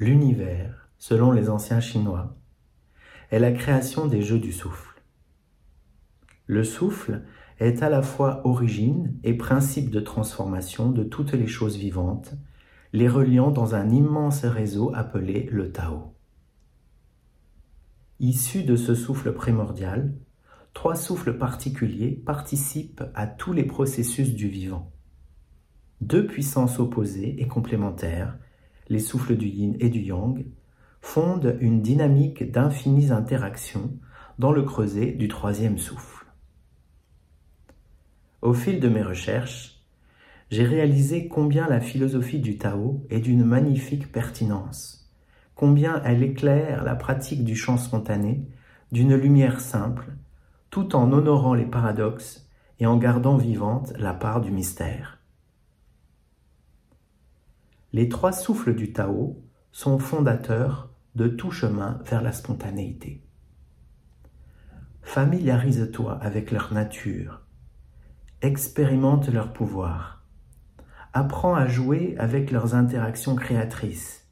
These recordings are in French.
L'univers, selon les anciens chinois, est la création des jeux du souffle. Le souffle est à la fois origine et principe de transformation de toutes les choses vivantes, les reliant dans un immense réseau appelé le Tao. Issus de ce souffle primordial, trois souffles particuliers participent à tous les processus du vivant. Deux puissances opposées et complémentaires, les souffles du yin et du yang, fondent une dynamique d'infinies interactions dans le creuset du troisième souffle. Au fil de mes recherches, j'ai réalisé combien la philosophie du Tao est d'une magnifique pertinence, combien elle éclaire la pratique du chant spontané d'une lumière simple, tout en honorant les paradoxes et en gardant vivante la part du mystère. Les trois souffles du Tao sont fondateurs de tout chemin vers la spontanéité. Familiarise-toi avec leur nature, expérimente leur pouvoir, apprends à jouer avec leurs interactions créatrices,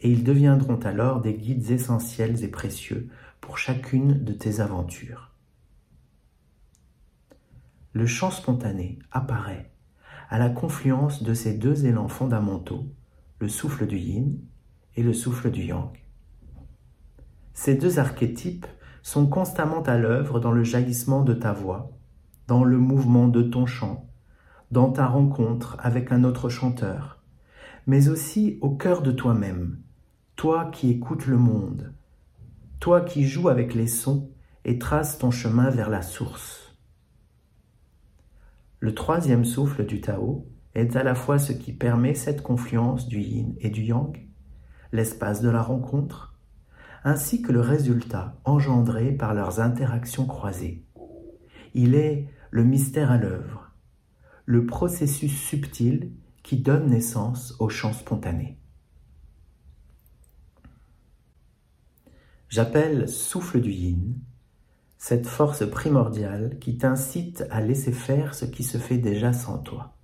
et ils deviendront alors des guides essentiels et précieux pour chacune de tes aventures. Le chant spontané apparaît à la confluence de ces deux élans fondamentaux, le souffle du yin et le souffle du yang. Ces deux archétypes sont constamment à l'œuvre dans le jaillissement de ta voix, dans le mouvement de ton chant, dans ta rencontre avec un autre chanteur, mais aussi au cœur de toi-même, toi qui écoutes le monde, toi qui joues avec les sons et traces ton chemin vers la source. Le troisième souffle du Tao est à la fois ce qui permet cette confluence du yin et du yang, l'espace de la rencontre, ainsi que le résultat engendré par leurs interactions croisées. Il est le mystère à l'œuvre, le processus subtil qui donne naissance au chant spontané. J'appelle souffle du yin cette force primordiale qui t'incite à laisser faire ce qui se fait déjà sans toi.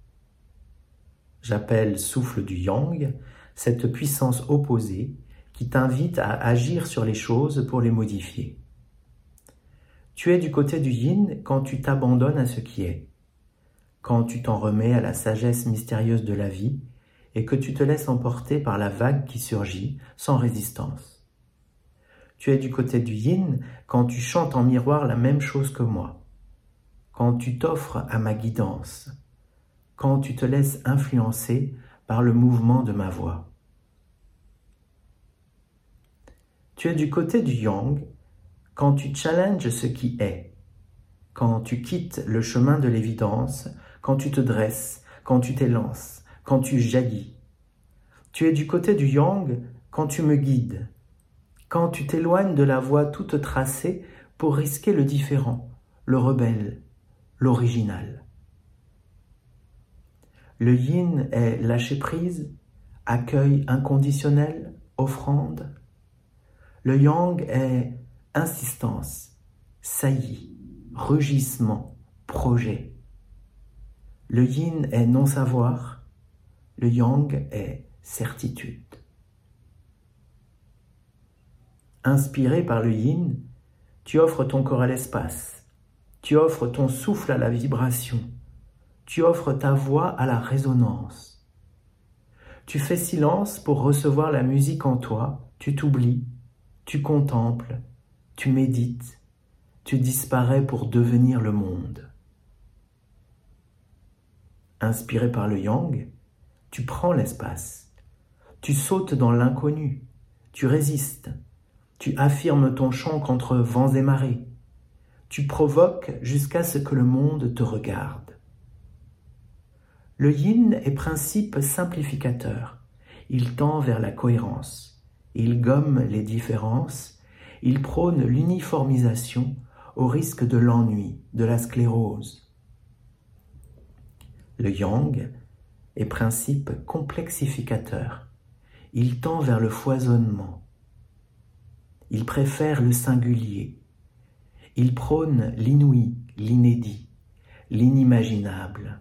J'appelle souffle du yang cette puissance opposée qui t'invite à agir sur les choses pour les modifier. Tu es du côté du yin quand tu t'abandonnes à ce qui est, quand tu t'en remets à la sagesse mystérieuse de la vie et que tu te laisses emporter par la vague qui surgit sans résistance. Tu es du côté du yin quand tu chantes en miroir la même chose que moi, quand tu t'offres à ma guidance, quand tu te laisses influencer par le mouvement de ma voix. Tu es du côté du yang quand tu challenges ce qui est, quand tu quittes le chemin de l'évidence, quand tu te dresses, quand tu t'élances, quand tu jaillis. Tu es du côté du yang quand tu me guides, quand tu t'éloignes de la voie toute tracée pour risquer le différent, le rebelle, l'original. Le yin est lâcher prise, accueil inconditionnel, offrande. Le yang est insistance, saillie, rugissement, projet. Le yin est non-savoir, le yang est certitude. Inspiré par le yin, tu offres ton corps à l'espace, tu offres ton souffle à la vibration, tu offres ta voix à la résonance. Tu fais silence pour recevoir la musique en toi, tu t'oublies, tu contemples, tu médites, tu disparais pour devenir le monde. Inspiré par le yang, tu prends l'espace, tu sautes dans l'inconnu, tu résistes, tu affirmes ton chant contre vents et marées. Tu provoques jusqu'à ce que le monde te regarde. Le yin est principe simplificateur. Il tend vers la cohérence. Il gomme les différences. Il prône l'uniformisation au risque de l'ennui, de la sclérose. Le yang est principe complexificateur. Il tend vers le foisonnement. Il préfère le singulier. Il prône l'inouï, l'inédit, l'inimaginable,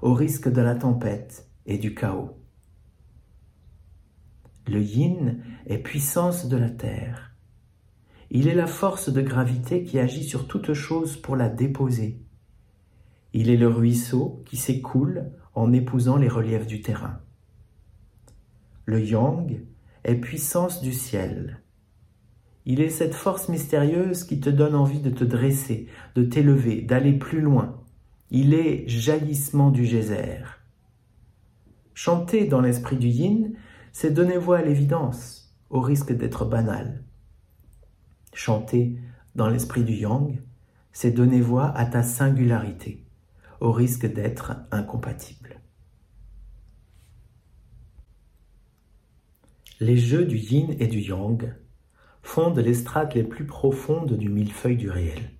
au risque de la tempête et du chaos. Le yin est puissance de la terre. Il est la force de gravité qui agit sur toute chose pour la déposer. Il est le ruisseau qui s'écoule en épousant les reliefs du terrain. Le yang est puissance du ciel. Il est cette force mystérieuse qui te donne envie de te dresser, de t'élever, d'aller plus loin. Il est jaillissement du geyser. Chanter dans l'esprit du yin, c'est donner voix à l'évidence, au risque d'être banal. Chanter dans l'esprit du yang, c'est donner voix à ta singularité, au risque d'être incompatible. Les jeux du yin et du yang fondent les strates les plus profondes du millefeuille du réel.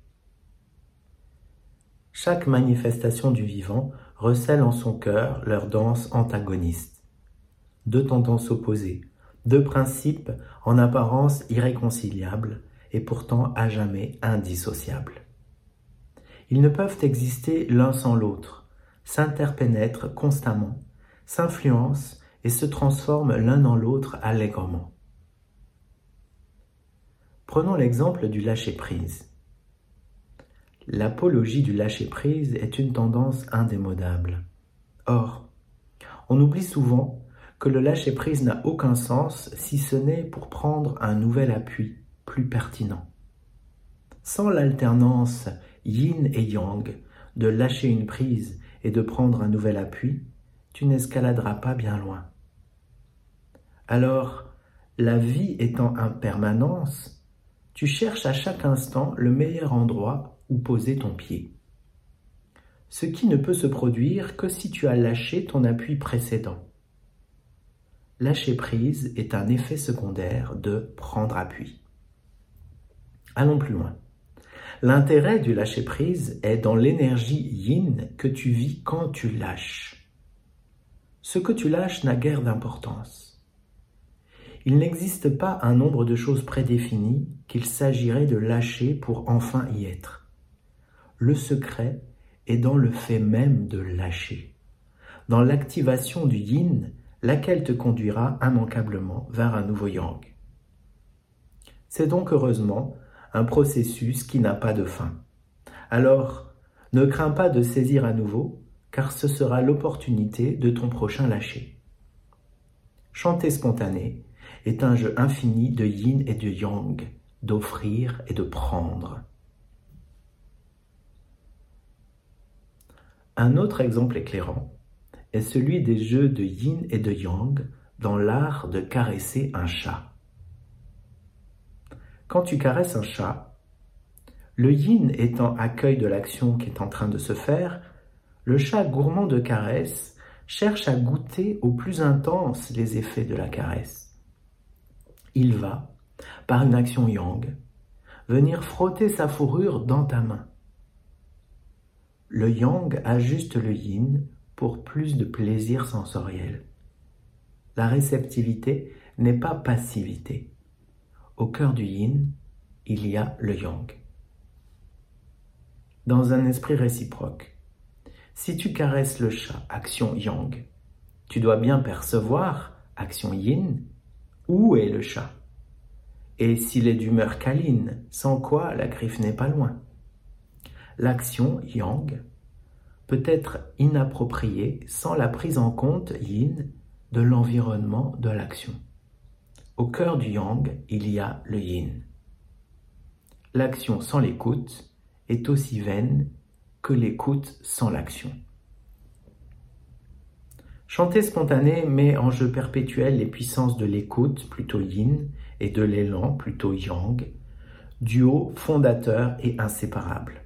Chaque manifestation du vivant recèle en son cœur leur danse antagoniste. Deux tendances opposées, deux principes en apparence irréconciliables et pourtant à jamais indissociables. Ils ne peuvent exister l'un sans l'autre, s'interpénètrent constamment, s'influencent et se transforment l'un dans l'autre allègrement. Prenons l'exemple du lâcher-prise. L'apologie du lâcher-prise est une tendance indémodable. Or, on oublie souvent que le lâcher-prise n'a aucun sens si ce n'est pour prendre un nouvel appui plus pertinent. Sans l'alternance yin et yang, de lâcher une prise et de prendre un nouvel appui, tu n'escaladeras pas bien loin. Alors, la vie étant impermanence, tu cherches à chaque instant le meilleur endroit où poser ton pied. Ce qui ne peut se produire que si tu as lâché ton appui précédent. Lâcher prise est un effet secondaire de prendre appui. Allons plus loin. L'intérêt du lâcher prise est dans l'énergie yin que tu vis quand tu lâches. Ce que tu lâches n'a guère d'importance. Il n'existe pas un nombre de choses prédéfinies qu'il s'agirait de lâcher pour enfin y être. Le secret est dans le fait même de lâcher, dans l'activation du yin, laquelle te conduira immanquablement vers un nouveau yang. C'est donc heureusement un processus qui n'a pas de fin. Alors, ne crains pas de saisir à nouveau, car ce sera l'opportunité de ton prochain lâcher. Chanter spontané est un jeu infini de yin et de yang, d'offrir et de prendre. Un autre exemple éclairant est celui des jeux de yin et de yang dans l'art de caresser un chat. Quand tu caresses un chat, le yin étant accueil de l'action qui est en train de se faire, le chat gourmand de caresses cherche à goûter au plus intense les effets de la caresse il va, par une action yang, venir frotter sa fourrure dans ta main. Le yang ajuste le yin pour plus de plaisir sensoriel. La réceptivité n'est pas passivité. Au cœur du yin, il y a le yang. Dans un esprit réciproque, si tu caresses le chat, action yang, tu dois bien percevoir, action yin, où est le chat? Et s'il est d'humeur câline, sans quoi la griffe n'est pas loin. L'action yang peut être inappropriée sans la prise en compte yin de l'environnement de l'action. Au cœur du yang, il y a le yin. L'action sans l'écoute est aussi vaine que l'écoute sans l'action. Chanter spontané met en jeu perpétuel les puissances de l'écoute, plutôt yin, et de l'élan, plutôt yang, duo fondateur et inséparable.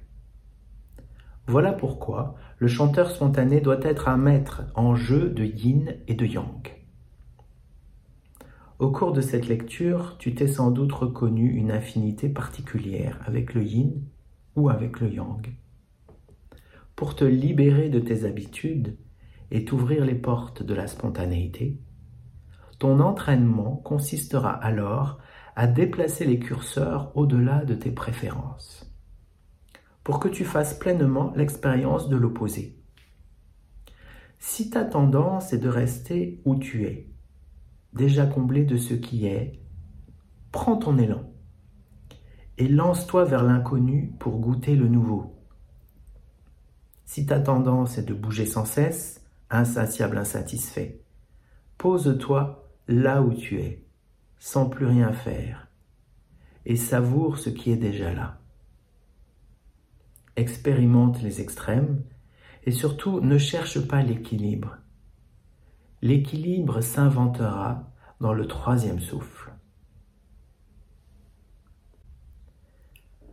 Voilà pourquoi le chanteur spontané doit être un maître en jeu de yin et de yang. Au cours de cette lecture, tu t'es sans doute reconnu une affinité particulière avec le yin ou avec le yang. Pour te libérer de tes habitudes, et t'ouvrir les portes de la spontanéité, ton entraînement consistera alors à déplacer les curseurs au-delà de tes préférences, pour que tu fasses pleinement l'expérience de l'opposé. Si ta tendance est de rester où tu es, déjà comblé de ce qui est, prends ton élan et lance-toi vers l'inconnu pour goûter le nouveau. Si ta tendance est de bouger sans cesse, insatiable, insatisfait, pose-toi là où tu es, sans plus rien faire, et savoure ce qui est déjà là. Expérimente les extrêmes et surtout ne cherche pas l'équilibre. L'équilibre s'inventera dans le troisième souffle.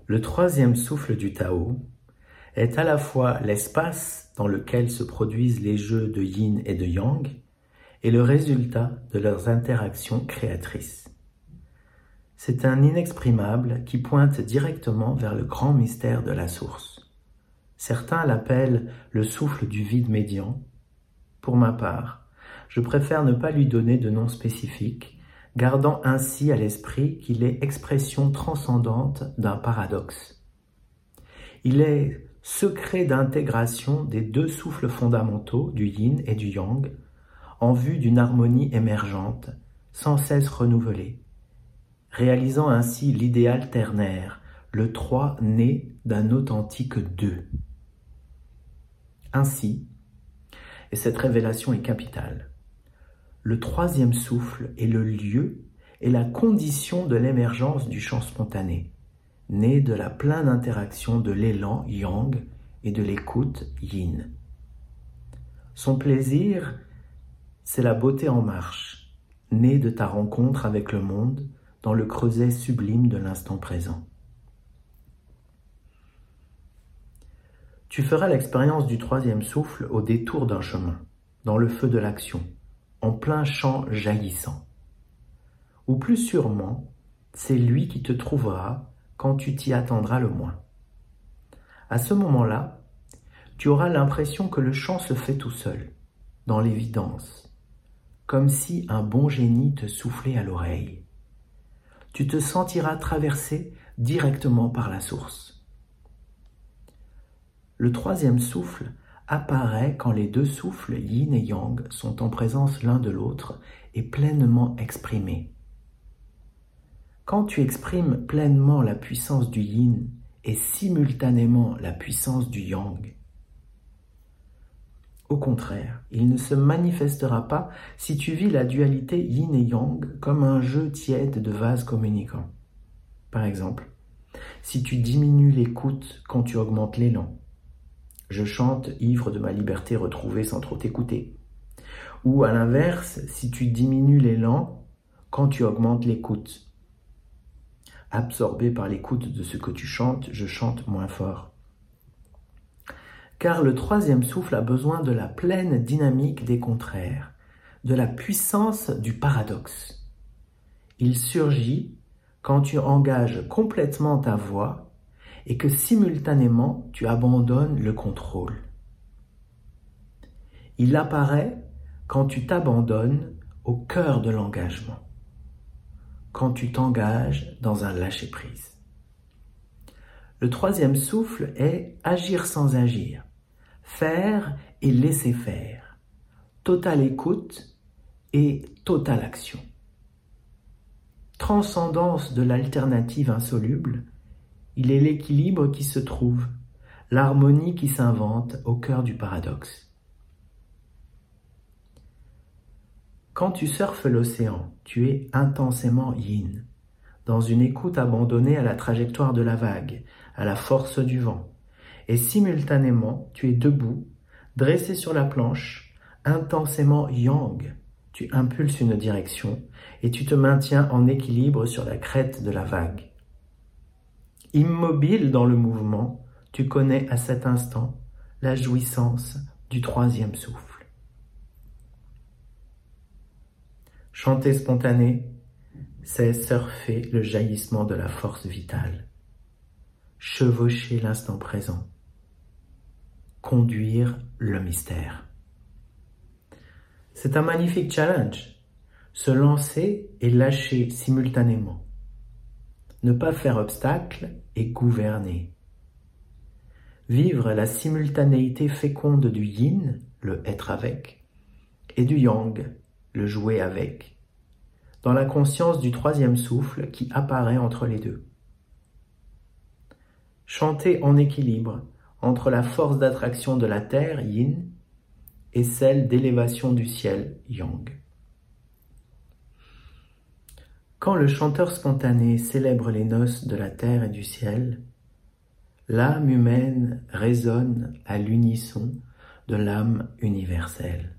Le troisième souffle du Tao est à la fois l'espace dans lequel se produisent les jeux de yin et de yang et le résultat de leurs interactions créatrices. C'est un inexprimable qui pointe directement vers le grand mystère de la source. Certains l'appellent le souffle du vide médian. Pour ma part, je préfère ne pas lui donner de nom spécifique, gardant ainsi à l'esprit qu'il est expression transcendante d'un paradoxe. Il est secret d'intégration des deux souffles fondamentaux du yin et du yang, en vue d'une harmonie émergente, sans cesse renouvelée, réalisant ainsi l'idéal ternaire, le trois né d'un authentique deux. Ainsi, et cette révélation est capitale, le troisième souffle est le lieu et la condition de l'émergence du chant spontané, né de la pleine interaction de l'élan yang et de l'écoute yin. Son plaisir c'est la beauté en marche, née de ta rencontre avec le monde dans le creuset sublime de l'instant présent. Tu feras l'expérience du troisième souffle au détour d'un chemin, dans le feu de l'action, en plein champ jaillissant. Ou plus sûrement, c'est lui qui te trouvera quand tu t'y attendras le moins. À ce moment-là, tu auras l'impression que le chant se fait tout seul, dans l'évidence, comme si un bon génie te soufflait à l'oreille. Tu te sentiras traversé directement par la source. Le troisième souffle apparaît quand les deux souffles yin et yang sont en présence l'un de l'autre et pleinement exprimés. Quand tu exprimes pleinement la puissance du yin et simultanément la puissance du yang, au contraire, il ne se manifestera pas si tu vis la dualité yin et yang comme un jeu tiède de vases communicants. Par exemple, si tu diminues l'écoute quand tu augmentes l'élan. Je chante ivre de ma liberté retrouvée sans trop t'écouter. Ou à l'inverse, si tu diminues l'élan quand tu augmentes l'écoute. Absorbé par l'écoute de ce que tu chantes, je chante moins fort car le troisième souffle a besoin de la pleine dynamique des contraires, de la puissance du paradoxe. Il surgit quand tu engages complètement ta voix et que simultanément tu abandonnes le contrôle. Il apparaît quand tu t'abandonnes au cœur de l'engagement, quand tu t'engages dans un lâcher-prise. Le troisième souffle est agir sans agir faire et laisser faire, totale écoute et totale action. Transcendance de l'alternative insoluble, il est l'équilibre qui se trouve, l'harmonie qui s'invente au cœur du paradoxe. Quand tu surfes l'océan, tu es intensément yin, dans une écoute abandonnée à la trajectoire de la vague, à la force du vent, et simultanément tu es debout, dressé sur la planche, intensément yang. Tu impulses une direction et tu te maintiens en équilibre sur la crête de la vague. Immobile dans le mouvement, tu connais à cet instant la jouissance du troisième souffle. Chanter spontané, c'est surfer le jaillissement de la force vitale, chevaucher l'instant présent conduire le mystère. C'est un magnifique challenge. Se lancer et lâcher simultanément. Ne pas faire obstacle et gouverner. Vivre la simultanéité féconde du yin, le être avec, et du yang, le jouer avec, dans la conscience du troisième souffle qui apparaît entre les deux. Chantez en équilibre entre la force d'attraction de la terre, yin, et celle d'élévation du ciel, yang. Quand le chanteur spontané célèbre les noces de la terre et du ciel, l'âme humaine résonne à l'unisson de l'âme universelle.